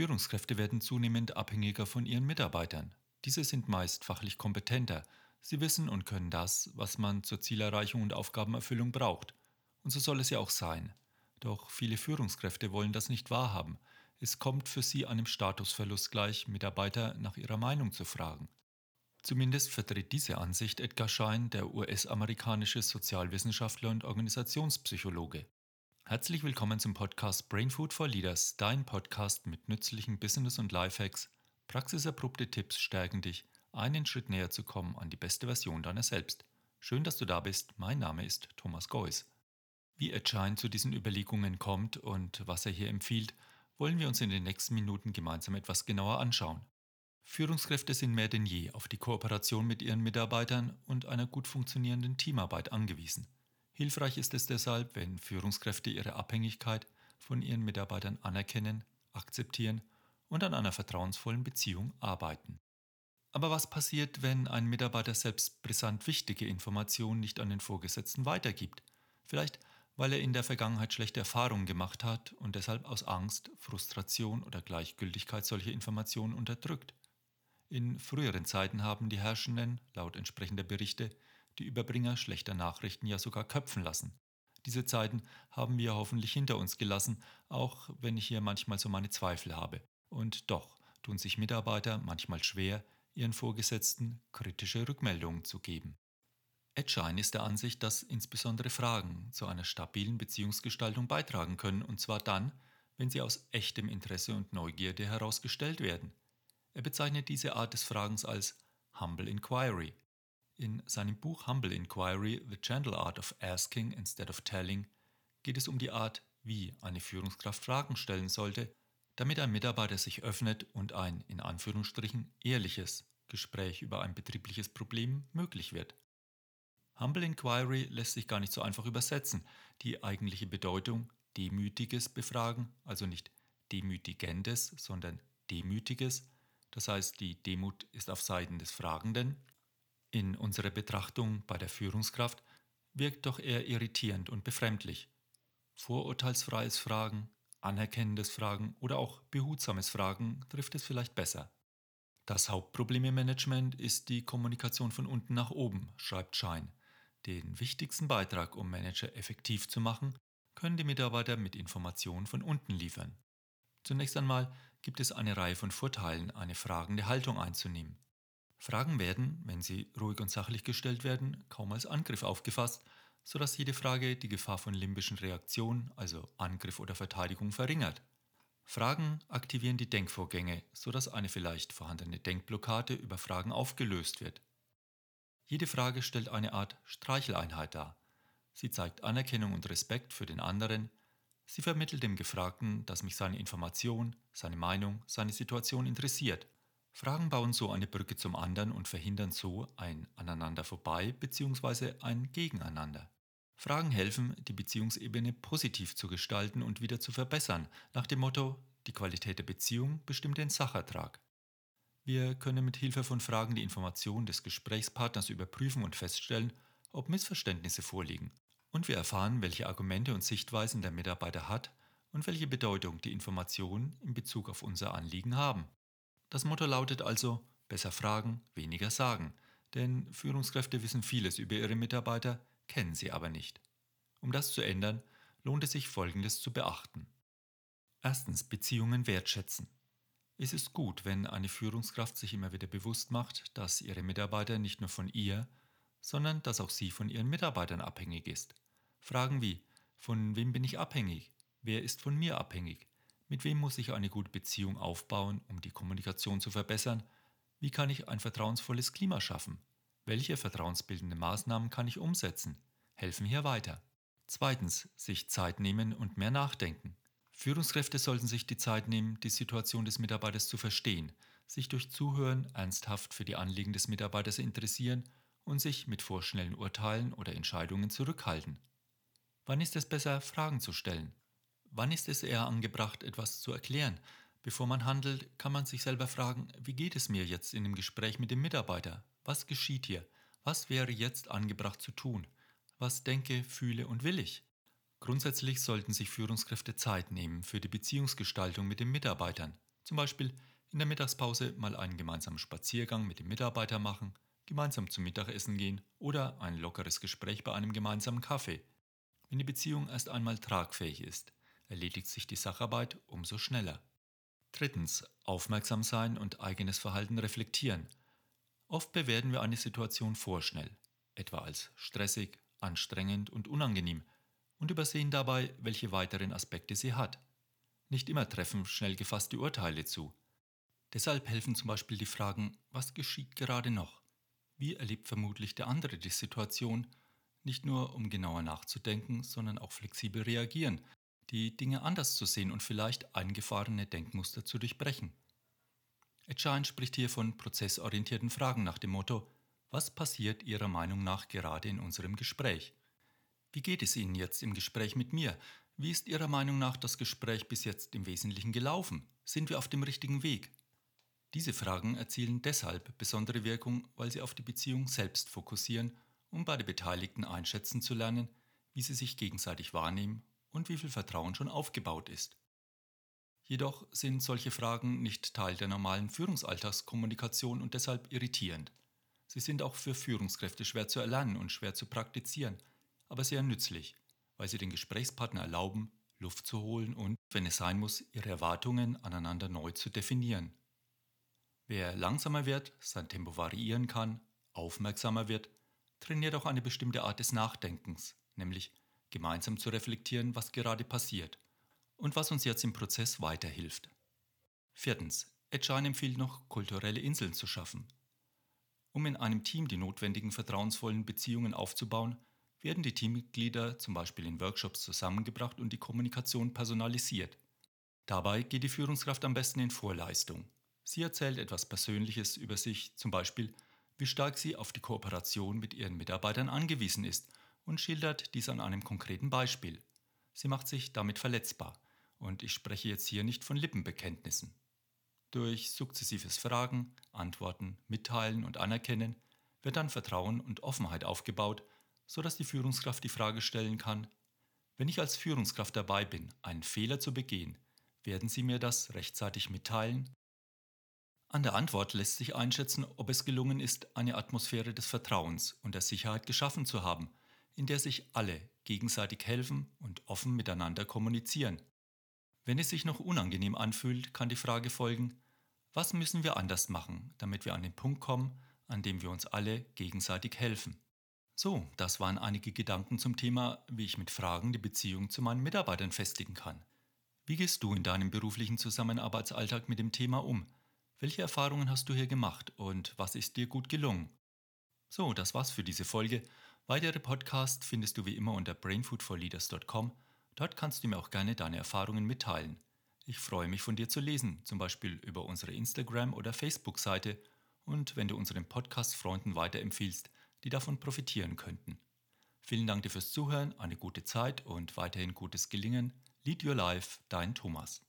Führungskräfte werden zunehmend abhängiger von ihren Mitarbeitern. Diese sind meist fachlich kompetenter. Sie wissen und können das, was man zur Zielerreichung und Aufgabenerfüllung braucht. Und so soll es ja auch sein. Doch viele Führungskräfte wollen das nicht wahrhaben. Es kommt für sie einem Statusverlust gleich, Mitarbeiter nach ihrer Meinung zu fragen. Zumindest vertritt diese Ansicht Edgar Schein, der US-amerikanische Sozialwissenschaftler und Organisationspsychologe. Herzlich willkommen zum Podcast Brain Food for Leaders, dein Podcast mit nützlichen Business- und Lifehacks. Praxiserprobte Tipps stärken dich, einen Schritt näher zu kommen an die beste Version deiner selbst. Schön, dass du da bist. Mein Name ist Thomas Geuss. Wie Ed Schein zu diesen Überlegungen kommt und was er hier empfiehlt, wollen wir uns in den nächsten Minuten gemeinsam etwas genauer anschauen. Führungskräfte sind mehr denn je auf die Kooperation mit ihren Mitarbeitern und einer gut funktionierenden Teamarbeit angewiesen. Hilfreich ist es deshalb, wenn Führungskräfte ihre Abhängigkeit von ihren Mitarbeitern anerkennen, akzeptieren und an einer vertrauensvollen Beziehung arbeiten. Aber was passiert, wenn ein Mitarbeiter selbst brisant wichtige Informationen nicht an den Vorgesetzten weitergibt? Vielleicht weil er in der Vergangenheit schlechte Erfahrungen gemacht hat und deshalb aus Angst, Frustration oder Gleichgültigkeit solche Informationen unterdrückt. In früheren Zeiten haben die Herrschenden, laut entsprechender Berichte, die Überbringer schlechter Nachrichten ja sogar köpfen lassen. Diese Zeiten haben wir hoffentlich hinter uns gelassen, auch wenn ich hier manchmal so meine Zweifel habe. Und doch tun sich Mitarbeiter manchmal schwer, ihren Vorgesetzten kritische Rückmeldungen zu geben. Edschein ist der Ansicht, dass insbesondere Fragen zu einer stabilen Beziehungsgestaltung beitragen können, und zwar dann, wenn sie aus echtem Interesse und Neugierde herausgestellt werden. Er bezeichnet diese Art des Fragens als Humble Inquiry. In seinem Buch Humble Inquiry, The Gentle Art of Asking Instead of Telling, geht es um die Art, wie eine Führungskraft Fragen stellen sollte, damit ein Mitarbeiter sich öffnet und ein, in Anführungsstrichen, ehrliches Gespräch über ein betriebliches Problem möglich wird. Humble Inquiry lässt sich gar nicht so einfach übersetzen. Die eigentliche Bedeutung demütiges Befragen, also nicht demütigendes, sondern demütiges, das heißt die Demut ist auf Seiten des Fragenden in unserer Betrachtung bei der Führungskraft wirkt doch eher irritierend und befremdlich. Vorurteilsfreies Fragen, anerkennendes Fragen oder auch behutsames Fragen trifft es vielleicht besser. Das Hauptproblem im Management ist die Kommunikation von unten nach oben, schreibt Schein. Den wichtigsten Beitrag, um Manager effektiv zu machen, können die Mitarbeiter mit Informationen von unten liefern. Zunächst einmal gibt es eine Reihe von Vorteilen, eine fragende Haltung einzunehmen. Fragen werden, wenn sie ruhig und sachlich gestellt werden, kaum als Angriff aufgefasst, sodass jede Frage die Gefahr von limbischen Reaktionen, also Angriff oder Verteidigung, verringert. Fragen aktivieren die Denkvorgänge, sodass eine vielleicht vorhandene Denkblockade über Fragen aufgelöst wird. Jede Frage stellt eine Art Streicheleinheit dar. Sie zeigt Anerkennung und Respekt für den anderen, sie vermittelt dem Gefragten, dass mich seine Information, seine Meinung, seine Situation interessiert – Fragen bauen so eine Brücke zum anderen und verhindern so ein Aneinander vorbei bzw. ein Gegeneinander. Fragen helfen, die Beziehungsebene positiv zu gestalten und wieder zu verbessern, nach dem Motto, die Qualität der Beziehung bestimmt den Sachertrag. Wir können mit Hilfe von Fragen die Information des Gesprächspartners überprüfen und feststellen, ob Missverständnisse vorliegen. Und wir erfahren, welche Argumente und Sichtweisen der Mitarbeiter hat und welche Bedeutung die Informationen in Bezug auf unser Anliegen haben. Das Motto lautet also besser fragen, weniger sagen, denn Führungskräfte wissen vieles über ihre Mitarbeiter, kennen sie aber nicht. Um das zu ändern, lohnt es sich Folgendes zu beachten. Erstens Beziehungen wertschätzen. Es ist gut, wenn eine Führungskraft sich immer wieder bewusst macht, dass ihre Mitarbeiter nicht nur von ihr, sondern dass auch sie von ihren Mitarbeitern abhängig ist. Fragen wie, von wem bin ich abhängig? Wer ist von mir abhängig? Mit wem muss ich eine gute Beziehung aufbauen, um die Kommunikation zu verbessern? Wie kann ich ein vertrauensvolles Klima schaffen? Welche vertrauensbildende Maßnahmen kann ich umsetzen? Helfen hier weiter. Zweitens, sich Zeit nehmen und mehr nachdenken. Führungskräfte sollten sich die Zeit nehmen, die Situation des Mitarbeiters zu verstehen, sich durch Zuhören ernsthaft für die Anliegen des Mitarbeiters interessieren und sich mit vorschnellen Urteilen oder Entscheidungen zurückhalten. Wann ist es besser, Fragen zu stellen? Wann ist es eher angebracht, etwas zu erklären? Bevor man handelt, kann man sich selber fragen, wie geht es mir jetzt in dem Gespräch mit dem Mitarbeiter? Was geschieht hier? Was wäre jetzt angebracht zu tun? Was denke, fühle und will ich? Grundsätzlich sollten sich Führungskräfte Zeit nehmen für die Beziehungsgestaltung mit den Mitarbeitern, Zum Beispiel in der Mittagspause mal einen gemeinsamen Spaziergang mit dem Mitarbeiter machen, gemeinsam zum Mittagessen gehen oder ein lockeres Gespräch bei einem gemeinsamen Kaffee. Wenn die Beziehung erst einmal tragfähig ist, erledigt sich die Sacharbeit umso schneller. Drittens, aufmerksam sein und eigenes Verhalten reflektieren. Oft bewerten wir eine Situation vorschnell, etwa als stressig, anstrengend und unangenehm, und übersehen dabei, welche weiteren Aspekte sie hat. Nicht immer treffen schnell gefasste Urteile zu. Deshalb helfen zum Beispiel die Fragen, was geschieht gerade noch? Wie erlebt vermutlich der andere die Situation? Nicht nur, um genauer nachzudenken, sondern auch flexibel reagieren, die Dinge anders zu sehen und vielleicht eingefahrene Denkmuster zu durchbrechen. Etschein spricht hier von prozessorientierten Fragen nach dem Motto, was passiert Ihrer Meinung nach gerade in unserem Gespräch? Wie geht es Ihnen jetzt im Gespräch mit mir? Wie ist Ihrer Meinung nach das Gespräch bis jetzt im Wesentlichen gelaufen? Sind wir auf dem richtigen Weg? Diese Fragen erzielen deshalb besondere Wirkung, weil sie auf die Beziehung selbst fokussieren, um beide Beteiligten einschätzen zu lernen, wie sie sich gegenseitig wahrnehmen und wie viel Vertrauen schon aufgebaut ist. Jedoch sind solche Fragen nicht Teil der normalen Führungsalltagskommunikation und deshalb irritierend. Sie sind auch für Führungskräfte schwer zu erlernen und schwer zu praktizieren, aber sehr nützlich, weil sie den Gesprächspartner erlauben, Luft zu holen und, wenn es sein muss, ihre Erwartungen aneinander neu zu definieren. Wer langsamer wird, sein Tempo variieren kann, aufmerksamer wird, trainiert auch eine bestimmte Art des Nachdenkens, nämlich gemeinsam zu reflektieren, was gerade passiert und was uns jetzt im Prozess weiterhilft. Viertens. Agile empfiehlt noch, kulturelle Inseln zu schaffen. Um in einem Team die notwendigen vertrauensvollen Beziehungen aufzubauen, werden die Teammitglieder zum Beispiel in Workshops zusammengebracht und die Kommunikation personalisiert. Dabei geht die Führungskraft am besten in Vorleistung. Sie erzählt etwas Persönliches über sich, zum Beispiel, wie stark sie auf die Kooperation mit ihren Mitarbeitern angewiesen ist und schildert dies an einem konkreten Beispiel. Sie macht sich damit verletzbar und ich spreche jetzt hier nicht von Lippenbekenntnissen. Durch sukzessives Fragen, Antworten, Mitteilen und Anerkennen wird dann Vertrauen und Offenheit aufgebaut, sodass die Führungskraft die Frage stellen kann, wenn ich als Führungskraft dabei bin, einen Fehler zu begehen, werden Sie mir das rechtzeitig mitteilen? An der Antwort lässt sich einschätzen, ob es gelungen ist, eine Atmosphäre des Vertrauens und der Sicherheit geschaffen zu haben, in der sich alle gegenseitig helfen und offen miteinander kommunizieren. Wenn es sich noch unangenehm anfühlt, kann die Frage folgen, was müssen wir anders machen, damit wir an den Punkt kommen, an dem wir uns alle gegenseitig helfen. So, das waren einige Gedanken zum Thema, wie ich mit Fragen die Beziehung zu meinen Mitarbeitern festigen kann. Wie gehst du in deinem beruflichen Zusammenarbeitsalltag mit dem Thema um? Welche Erfahrungen hast du hier gemacht und was ist dir gut gelungen? So, das war's für diese Folge. Weitere Podcasts findest du wie immer unter brainfoodforleaders.com. Dort kannst du mir auch gerne deine Erfahrungen mitteilen. Ich freue mich von dir zu lesen, zum Beispiel über unsere Instagram- oder Facebook-Seite und wenn du unseren Podcast Freunden weiterempfiehlst, die davon profitieren könnten. Vielen Dank dir fürs Zuhören, eine gute Zeit und weiterhin gutes Gelingen. Lead Your Life, dein Thomas.